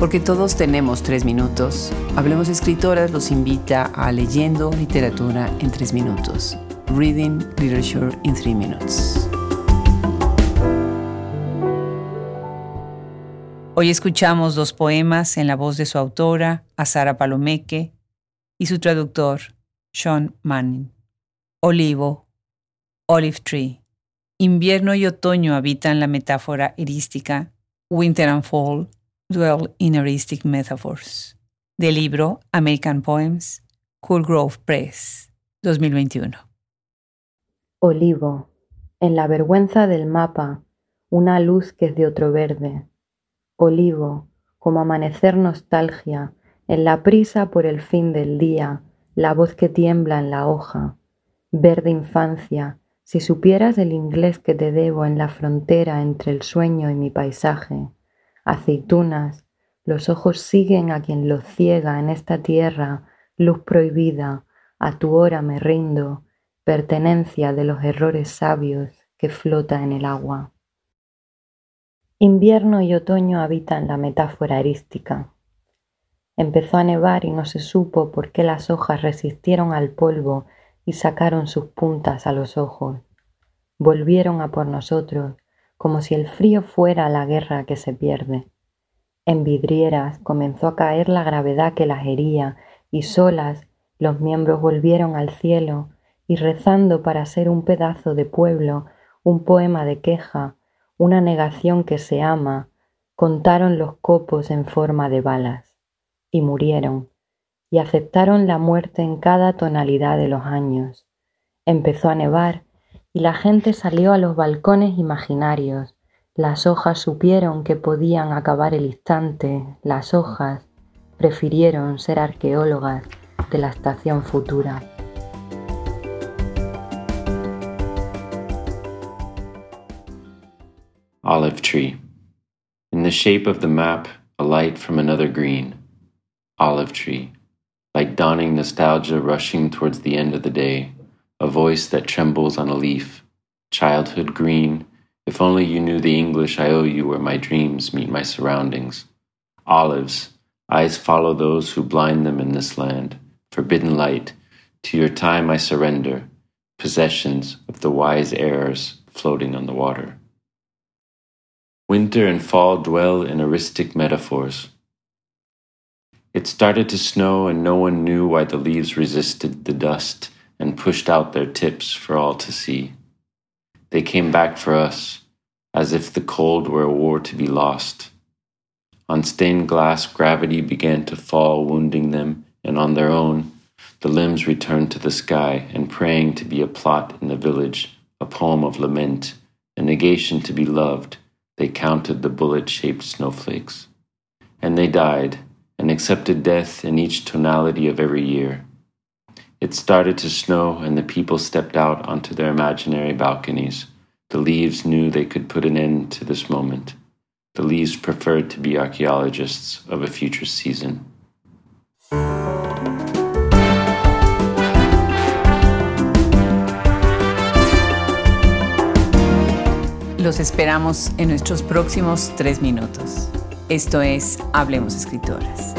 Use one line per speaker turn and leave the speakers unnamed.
Porque todos tenemos tres minutos, Hablemos Escritoras los invita a Leyendo Literatura en tres minutos. Reading Literature in Three Minutes. Hoy escuchamos dos poemas en la voz de su autora, Azara Palomeque, y su traductor, Sean Manning. Olivo, Olive Tree. Invierno y otoño habitan la metáfora erística. Winter and Fall dwell in eristic metaphors. Del libro American Poems, Cool Grove Press, 2021.
Olivo. En la vergüenza del mapa, una luz que es de otro verde. Olivo, como amanecer nostalgia, en la prisa por el fin del día, la voz que tiembla en la hoja. Verde infancia, si supieras el inglés que te debo en la frontera entre el sueño y mi paisaje. Aceitunas, los ojos siguen a quien los ciega en esta tierra, luz prohibida, a tu hora me rindo, pertenencia de los errores sabios que flota en el agua. Invierno y otoño habitan la metáfora erística. Empezó a nevar y no se supo por qué las hojas resistieron al polvo y sacaron sus puntas a los ojos. Volvieron a por nosotros, como si el frío fuera la guerra que se pierde. En vidrieras comenzó a caer la gravedad que las hería y solas los miembros volvieron al cielo y rezando para ser un pedazo de pueblo, un poema de queja, una negación que se ama, contaron los copos en forma de balas y murieron y aceptaron la muerte en cada tonalidad de los años. Empezó a nevar y la gente salió a los balcones imaginarios. Las hojas supieron que podían acabar el instante, las hojas prefirieron ser arqueólogas de la estación futura.
Olive tree. In the shape of the map, a light from another green. Olive tree. Like dawning nostalgia rushing towards the end of the day, a voice that trembles on a leaf. Childhood green. If only you knew the English I owe you where my dreams meet my surroundings. Olives. Eyes follow those who blind them in this land. Forbidden light. To your time I surrender. Possessions of the wise airs floating on the water. Winter and fall dwell in aristic metaphors. It started to snow, and no one knew why the leaves resisted the dust and pushed out their tips for all to see. They came back for us, as if the cold were a war to be lost. On stained glass, gravity began to fall, wounding them, and on their own, the limbs returned to the sky and praying to be a plot in the village, a poem of lament, a negation to be loved they counted the bullet shaped snowflakes. And they died and accepted death in each tonality of every year. It started to snow, and the people stepped out onto their imaginary balconies. The leaves knew they could put an end to this moment. The leaves preferred to be archaeologists of a future season.
Los esperamos en nuestros próximos tres minutos. Esto es Hablemos Escritoras.